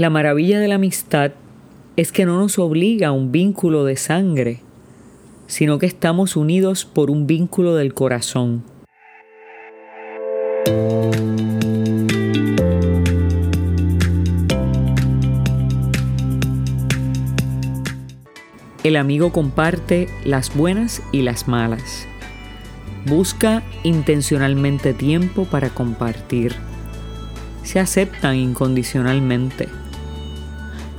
La maravilla de la amistad es que no nos obliga a un vínculo de sangre, sino que estamos unidos por un vínculo del corazón. El amigo comparte las buenas y las malas. Busca intencionalmente tiempo para compartir. Se aceptan incondicionalmente.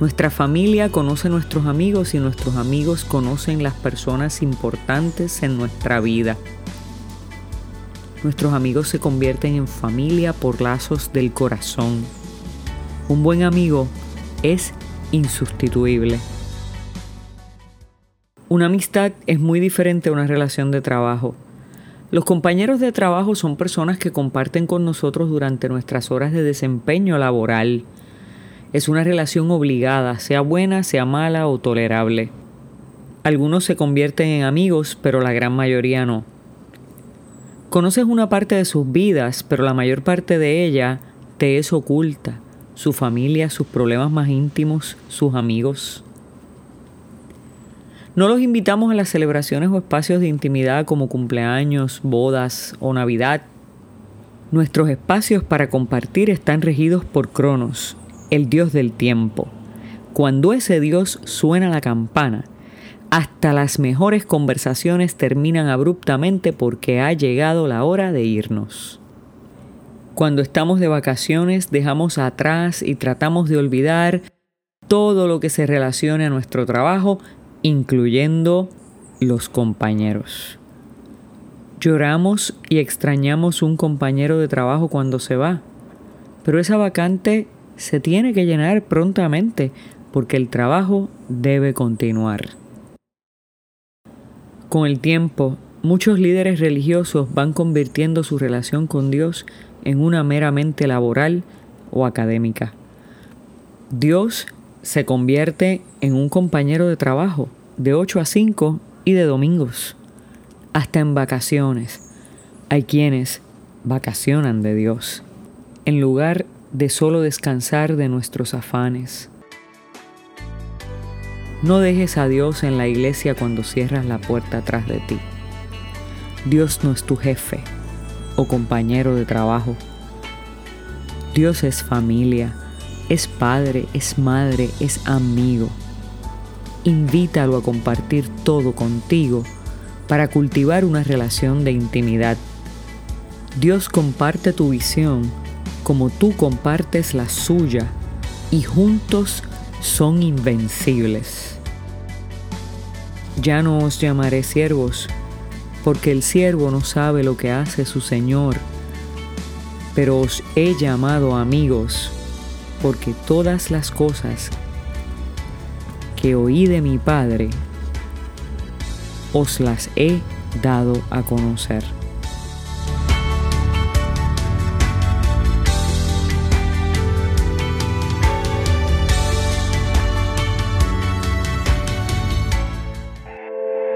Nuestra familia conoce a nuestros amigos y nuestros amigos conocen las personas importantes en nuestra vida. Nuestros amigos se convierten en familia por lazos del corazón. Un buen amigo es insustituible. Una amistad es muy diferente a una relación de trabajo. Los compañeros de trabajo son personas que comparten con nosotros durante nuestras horas de desempeño laboral. Es una relación obligada, sea buena, sea mala o tolerable. Algunos se convierten en amigos, pero la gran mayoría no. Conoces una parte de sus vidas, pero la mayor parte de ella te es oculta. Su familia, sus problemas más íntimos, sus amigos. No los invitamos a las celebraciones o espacios de intimidad como cumpleaños, bodas o Navidad. Nuestros espacios para compartir están regidos por Cronos, el dios del tiempo. Cuando ese dios suena la campana, hasta las mejores conversaciones terminan abruptamente porque ha llegado la hora de irnos. Cuando estamos de vacaciones dejamos atrás y tratamos de olvidar todo lo que se relacione a nuestro trabajo incluyendo los compañeros. Lloramos y extrañamos un compañero de trabajo cuando se va, pero esa vacante se tiene que llenar prontamente porque el trabajo debe continuar. Con el tiempo, muchos líderes religiosos van convirtiendo su relación con Dios en una meramente laboral o académica. Dios se convierte en un compañero de trabajo de 8 a 5 y de domingos, hasta en vacaciones. Hay quienes vacacionan de Dios, en lugar de solo descansar de nuestros afanes. No dejes a Dios en la iglesia cuando cierras la puerta atrás de ti. Dios no es tu jefe o compañero de trabajo. Dios es familia es padre, es madre, es amigo. Invítalo a compartir todo contigo para cultivar una relación de intimidad. Dios comparte tu visión como tú compartes la suya y juntos son invencibles. Ya no os llamaré siervos, porque el siervo no sabe lo que hace su Señor, pero os he llamado amigos porque todas las cosas que oí de mi Padre os las he dado a conocer.